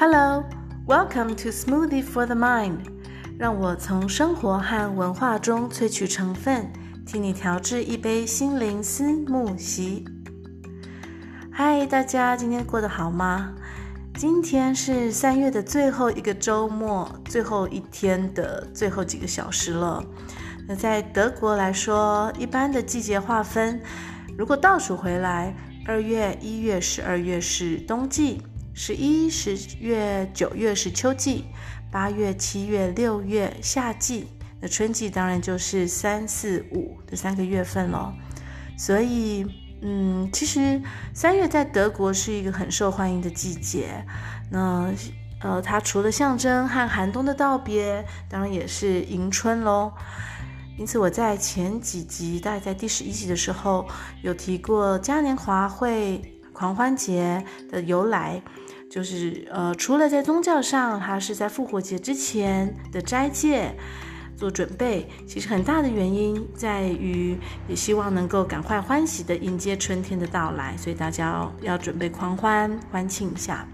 Hello, welcome to Smoothie for the Mind。让我从生活和文化中萃取成分，替你调制一杯心灵思慕昔。嗨，大家今天过得好吗？今天是三月的最后一个周末，最后一天的最后几个小时了。那在德国来说，一般的季节划分，如果倒数回来，二月、一月、十二月是冬季。十一、十月、九月是秋季，八月、七月、六月夏季，那春季当然就是三四五这三个月份咯。所以，嗯，其实三月在德国是一个很受欢迎的季节。那，呃，它除了象征和寒冬的道别，当然也是迎春喽。因此，我在前几集，大概在第十一集的时候，有提过嘉年华会。狂欢节的由来，就是呃，除了在宗教上，它是在复活节之前的斋戒做准备，其实很大的原因在于，也希望能够赶快欢喜的迎接春天的到来，所以大家要，要准备狂欢欢庆一下。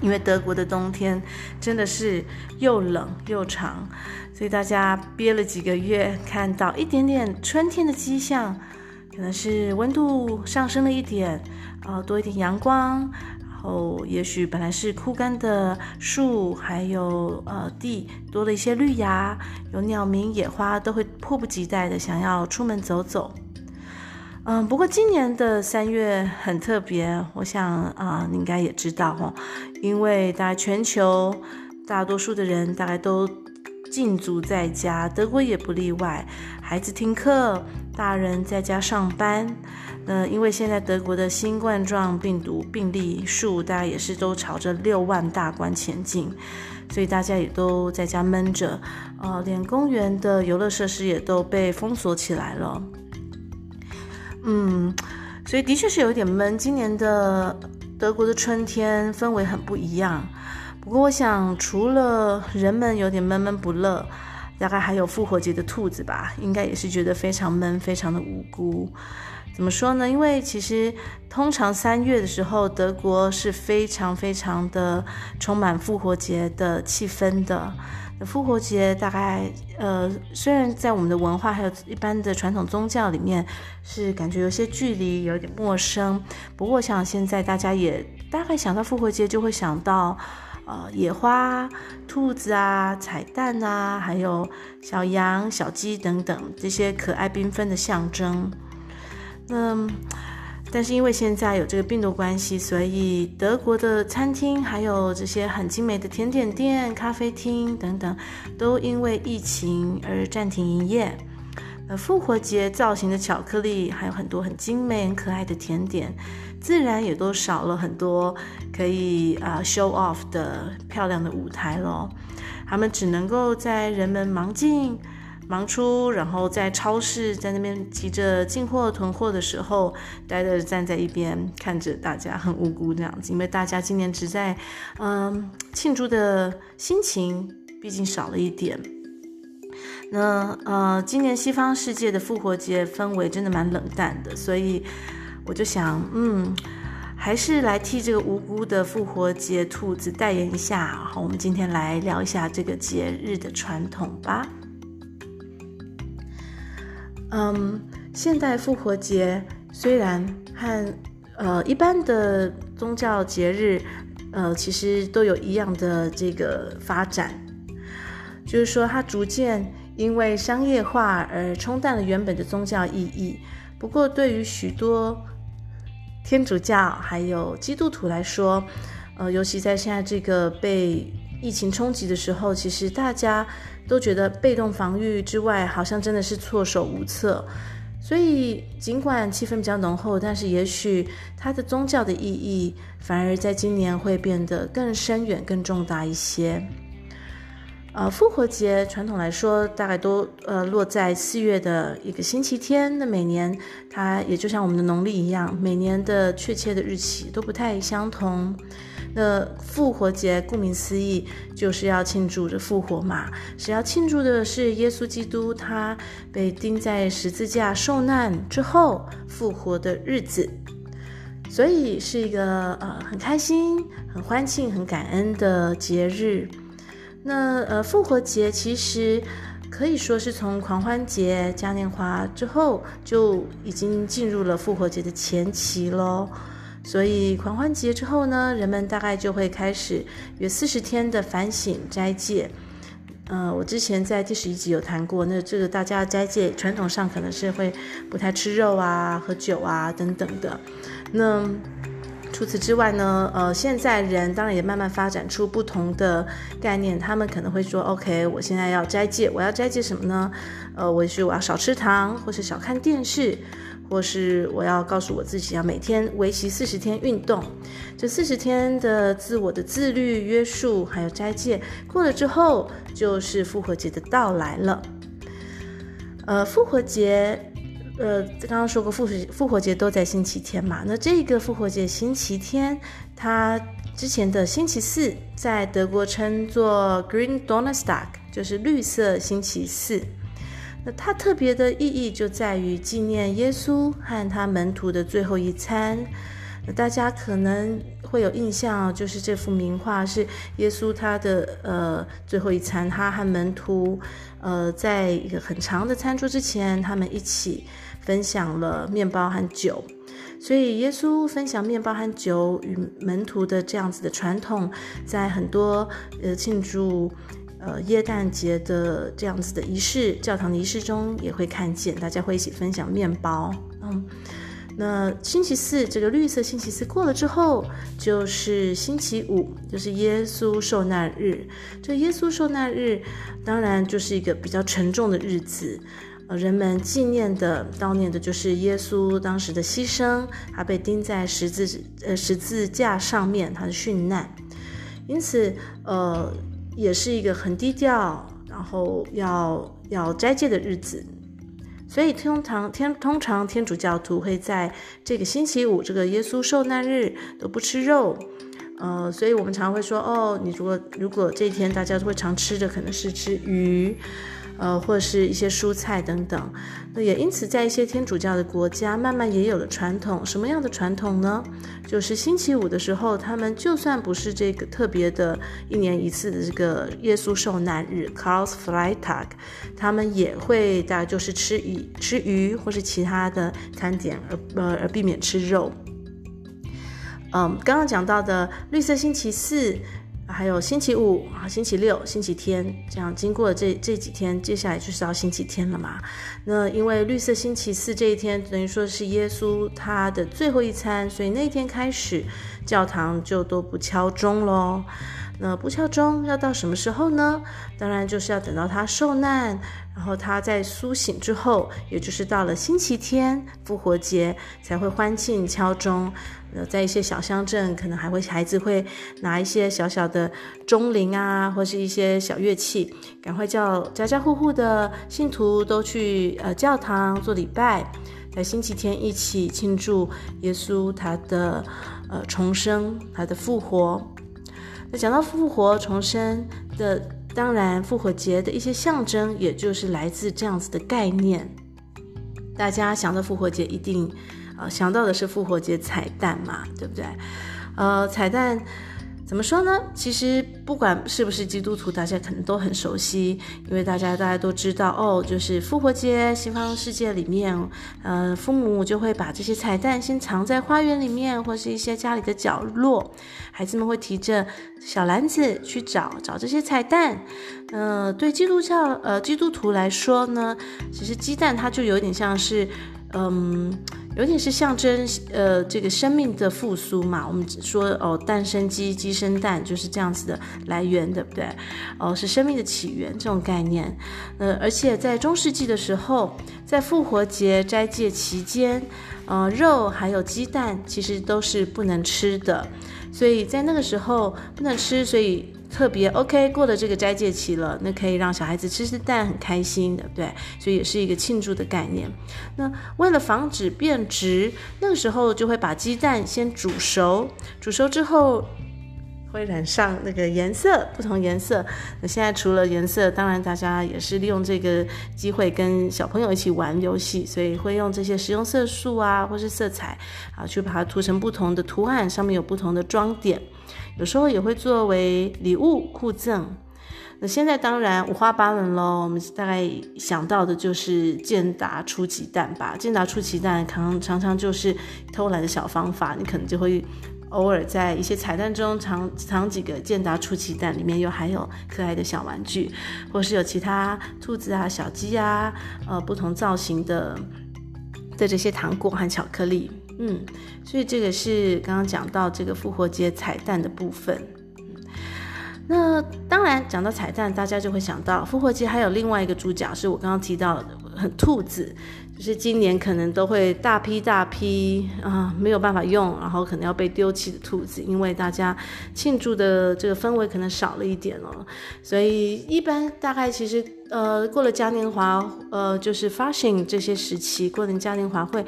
因为德国的冬天真的是又冷又长，所以大家憋了几个月，看到一点点春天的迹象，可能是温度上升了一点。啊、呃，多一点阳光，然后也许本来是枯干的树，还有呃地多了一些绿芽，有鸟鸣、野花都会迫不及待的想要出门走走。嗯、不过今年的三月很特别，我想啊、你应该也知道哦，因为大概全球大多数的人大概都禁足在家，德国也不例外，孩子停课，大人在家上班。呃，因为现在德国的新冠状病毒病例数大家也是都朝着六万大关前进，所以大家也都在家闷着，呃，连公园的游乐设施也都被封锁起来了。嗯，所以的确是有点闷。今年的德国的春天氛围很不一样。不过我想，除了人们有点闷闷不乐，大概还有复活节的兔子吧，应该也是觉得非常闷，非常的无辜。怎么说呢？因为其实通常三月的时候，德国是非常非常的充满复活节的气氛的。复活节大概呃，虽然在我们的文化还有一般的传统宗教里面是感觉有些距离，有点陌生。不过我想现在大家也大概想到复活节，就会想到呃野花、兔子啊、彩蛋啊，还有小羊、小鸡等等这些可爱缤纷的象征。嗯，但是因为现在有这个病毒关系，所以德国的餐厅还有这些很精美的甜点店、咖啡厅等等，都因为疫情而暂停营业。呃，复活节造型的巧克力，还有很多很精美、很可爱的甜点，自然也都少了很多可以啊、show off 的漂亮的舞台咯。他们只能够在人们忙进。忙出，然后在超市在那边急着进货囤货的时候，呆着站在一边看着大家很无辜这样子，因为大家今年只在嗯庆祝的心情毕竟少了一点。那呃，今年西方世界的复活节氛围真的蛮冷淡的，所以我就想，嗯，还是来替这个无辜的复活节兔子代言一下。好，我们今天来聊一下这个节日的传统吧。嗯，现代复活节虽然和呃一般的宗教节日，呃其实都有一样的这个发展，就是说它逐渐因为商业化而冲淡了原本的宗教意义。不过对于许多天主教还有基督徒来说，呃尤其在现在这个被疫情冲击的时候，其实大家。都觉得被动防御之外，好像真的是措手无策。所以，尽管气氛比较浓厚，但是也许它的宗教的意义反而在今年会变得更深远、更重大一些。呃，复活节传统来说，大概都呃落在四月的一个星期天。那每年它也就像我们的农历一样，每年的确切的日期都不太相同。那复活节顾名思义就是要庆祝着复活嘛，是要庆祝的是耶稣基督他被钉在十字架受难之后复活的日子。所以是一个呃很开心、很欢庆、很感恩的节日。那呃复活节其实可以说是从狂欢节、嘉年华之后就已经进入了复活节的前期喽。所以狂欢节之后呢，人们大概就会开始约四十天的反省斋戒。呃，我之前在第十一集有谈过，那这个大家斋戒传统上可能是会不太吃肉啊、喝酒啊等等的。那除此之外呢，呃，现在人当然也慢慢发展出不同的概念，他们可能会说，OK，我现在要斋戒，我要斋戒什么呢？呃，我许我要少吃糖，或是少看电视。或是我要告诉我自己要每天维持四十天运动，这四十天的自我的自律约束还有斋戒过了之后，就是复活节的到来了。呃，复活节，呃，刚刚说过复复活节都在星期天嘛，那这个复活节星期天，它之前的星期四在德国称作 Green Donnerstag，就是绿色星期四。那它特别的意义就在于纪念耶稣和他门徒的最后一餐。那大家可能会有印象，就是这幅名画是耶稣他的呃最后一餐，他和门徒呃在一个很长的餐桌之前，他们一起分享了面包和酒。所以耶稣分享面包和酒与门徒的这样子的传统，在很多呃庆祝。呃，耶诞节的这样子的仪式，教堂的仪式中也会看见，大家会一起分享面包。嗯，那星期四这个绿色星期四过了之后，就是星期五，就是耶稣受难日。这耶稣受难日当然就是一个比较沉重的日子，呃，人们纪念的、悼念的就是耶稣当时的牺牲，他被钉在十字呃十字架上面，他的殉难。因此，呃。也是一个很低调，然后要要斋戒的日子，所以通常天通常天主教徒会在这个星期五，这个耶稣受难日都不吃肉，呃，所以我们常会说，哦，你如果如果这一天大家都会常吃的可能是吃鱼。呃，或是一些蔬菜等等，那也因此在一些天主教的国家，慢慢也有了传统。什么样的传统呢？就是星期五的时候，他们就算不是这个特别的一年一次的这个耶稣受难日 Karfreitag，他们也会大概就是吃鱼、吃鱼或是其他的餐点，而呃而避免吃肉。嗯，刚刚讲到的绿色星期四。还有星期五啊，星期六、星期天，这样经过这这几天，接下来就是到星期天了嘛。那因为绿色星期四这一天，等于说是耶稣他的最后一餐，所以那天开始，教堂就都不敲钟喽。那不敲钟要到什么时候呢？当然就是要等到他受难，然后他在苏醒之后，也就是到了星期天复活节才会欢庆敲钟。呃，在一些小乡镇，可能还会孩子会拿一些小小的钟铃啊，或是一些小乐器，赶快叫家家户户的信徒都去呃教堂做礼拜，在星期天一起庆祝耶稣他的呃重生，他的复活。那讲到复活重生的，当然复活节的一些象征，也就是来自这样子的概念。大家想到复活节，一定。想到的是复活节彩蛋嘛，对不对？呃，彩蛋怎么说呢？其实不管是不是基督徒，大家可能都很熟悉，因为大家大家都知道哦，就是复活节，西方世界里面，呃，父母就会把这些彩蛋先藏在花园里面，或是一些家里的角落，孩子们会提着小篮子去找找这些彩蛋。呃，对基督教呃基督徒来说呢，其实鸡蛋它就有点像是，嗯。有点是象征，呃，这个生命的复苏嘛。我们只说哦，诞生鸡，鸡生蛋，就是这样子的来源，对不对？哦，是生命的起源这种概念。呃，而且在中世纪的时候，在复活节斋戒期间，呃，肉还有鸡蛋其实都是不能吃的。所以在那个时候不能吃，所以。特别 OK 过了这个斋戒期了，那可以让小孩子吃吃蛋，很开心的，对，所以也是一个庆祝的概念。那为了防止变质，那个时候就会把鸡蛋先煮熟，煮熟之后会染上那个颜色，不同颜色。那现在除了颜色，当然大家也是利用这个机会跟小朋友一起玩游戏，所以会用这些食用色素啊，或是色彩啊，去把它涂成不同的图案，上面有不同的装点。有时候也会作为礼物互赠。那现在当然五花八门喽，我们大概想到的就是健达出奇蛋吧。健达出奇蛋可能常常就是偷懒的小方法，你可能就会。偶尔在一些彩蛋中藏藏几个健达出奇蛋，里面又还有可爱的小玩具，或是有其他兔子啊、小鸡啊，呃，不同造型的的这些糖果和巧克力，嗯，所以这个是刚刚讲到这个复活节彩蛋的部分。那当然讲到彩蛋，大家就会想到复活节还有另外一个主角，是我刚刚提到的，很兔子。就是今年可能都会大批大批啊，没有办法用，然后可能要被丢弃的兔子，因为大家庆祝的这个氛围可能少了一点哦，所以一般大概其实呃过了嘉年华，呃就是 fashion 这些时期，过年嘉年华会，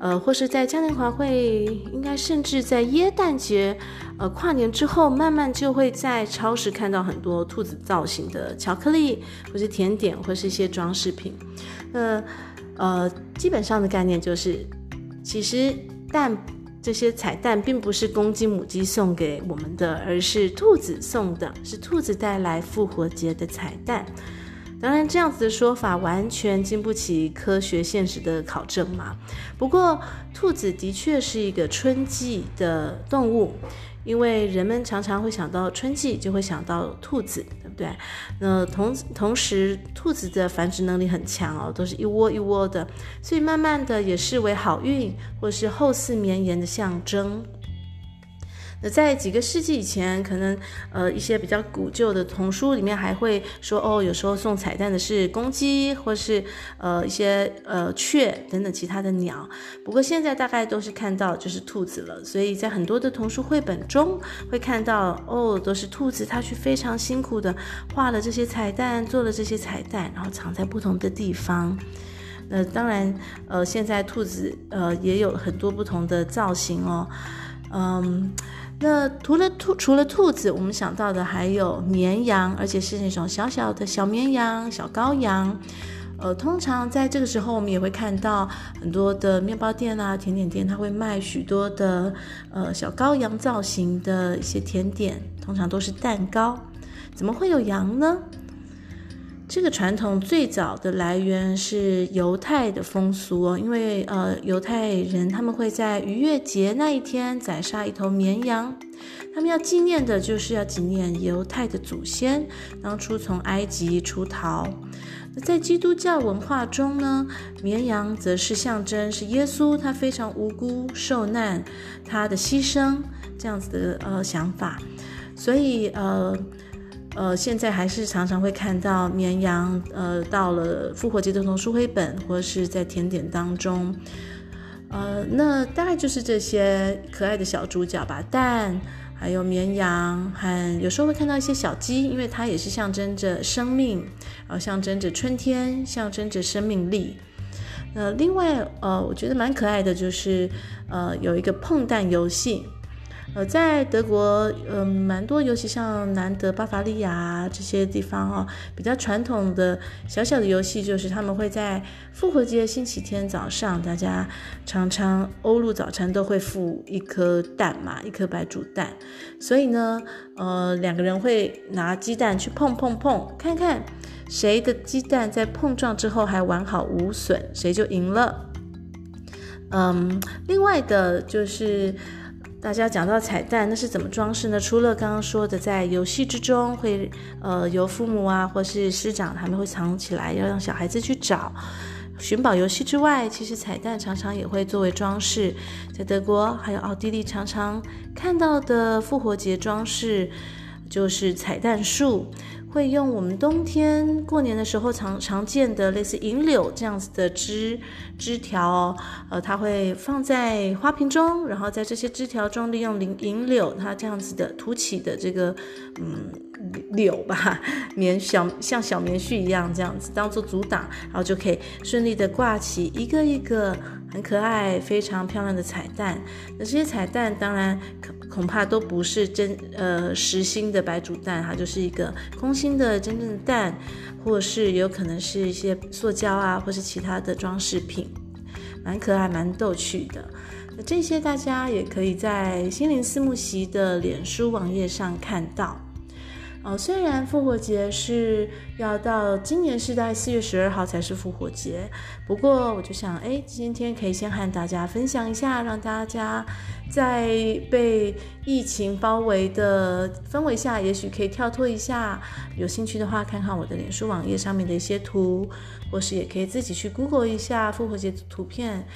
呃或是在嘉年华会，应该甚至在耶诞节，呃跨年之后，慢慢就会在超市看到很多兔子造型的巧克力，或是甜点，或是一些装饰品，呃。呃，基本上的概念就是，其实蛋这些彩蛋并不是公鸡母鸡送给我们的，而是兔子送的，是兔子带来复活节的彩蛋。当然，这样子的说法完全经不起科学现实的考证嘛。不过，兔子的确是一个春季的动物。因为人们常常会想到春季，就会想到兔子，对？那同同时，兔子的繁殖能力很强哦，都是一窝一窝的，所以慢慢的也视为好运或是后嗣绵延的象征。那在几个世纪以前，可能呃一些比较古旧的童书里面还会说哦，有时候送彩蛋的是公鸡，或是呃一些呃雀等等其他的鸟。不过现在大概都是看到就是兔子了，所以在很多的童书绘本中会看到哦，都是兔子，它去非常辛苦的画了这些彩蛋，做了这些彩蛋，然后藏在不同的地方。那当然呃现在兔子呃也有很多不同的造型哦，嗯。那除了兔，除了兔子，我们想到的还有绵羊，而且是那种小小的小绵羊、小羔羊。呃，通常在这个时候，我们也会看到很多的面包店啊、甜点店，它会卖许多的呃小羔羊造型的一些甜点，通常都是蛋糕。怎么会有羊呢？这个传统最早的来源是犹太的风俗哦，因为呃犹太人他们会在逾越节那一天宰杀一头绵羊，他们要纪念的就是要纪念犹太的祖先当初从埃及出逃。那在基督教文化中呢，绵羊则是象征是耶稣他非常无辜受难，他的牺牲这样子的呃想法，所以呃。呃，现在还是常常会看到绵羊，呃，到了复活节的童书绘本，或是在甜点当中，呃，那大概就是这些可爱的小主角吧，蛋，还有绵羊，还有时候会看到一些小鸡，因为它也是象征着生命，然后象征着春天，象征着生命力。那另外，呃，我觉得蛮可爱的就是，呃，有一个碰蛋游戏。呃，在德国，嗯、蛮多，尤其像南德、巴伐利亚这些地方哦，比较传统的小小的游戏，就是他们会在复活节星期天早上，大家常常欧陆早餐都会附一颗蛋嘛，一颗白煮蛋，所以呢，呃，两个人会拿鸡蛋去碰碰碰，看看谁的鸡蛋在碰撞之后还完好无损，谁就赢了。嗯，另外的就是。大家讲到彩蛋，那是怎么装饰呢？除了刚刚说的，在游戏之中会，呃，由父母啊或是师长他们会藏起来，要让小孩子去找寻宝游戏之外，其实彩蛋常常也会作为装饰。在德国还有奥地利，常常看到的复活节装饰就是彩蛋树。会用我们冬天过年的时候常常见的类似银柳这样子的枝枝条哦，呃，它会放在花瓶中，然后在这些枝条中利用银银柳它这样子的凸起的这个嗯柳吧，棉小像小棉絮一样这样子当做阻挡，然后就可以顺利的挂起一个一个很可爱、非常漂亮的彩蛋。那这些彩蛋当然恐恐怕都不是真呃实心的白煮蛋，它就是一个空心的真正的蛋，或是有可能是一些塑胶啊，或是其他的装饰品，蛮可爱、蛮逗趣的。那这些大家也可以在心灵思慕席的脸书网页上看到。哦，虽然复活节是要到今年是在四月十二号才是复活节，不过我就想，哎，今天可以先和大家分享一下，让大家在被疫情包围的氛围下，也许可以跳脱一下。有兴趣的话，看看我的脸书网页上面的一些图，或是也可以自己去 Google 一下复活节图片。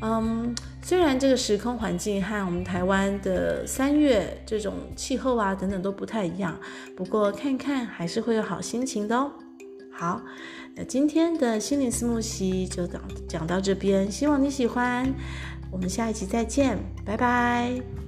嗯，虽然这个时空环境和我们台湾的三月这种气候啊等等都不太一样，不过看看还是会有好心情的哦。好，那今天的心灵思慕席就讲讲到这边，希望你喜欢。我们下一集再见，拜拜。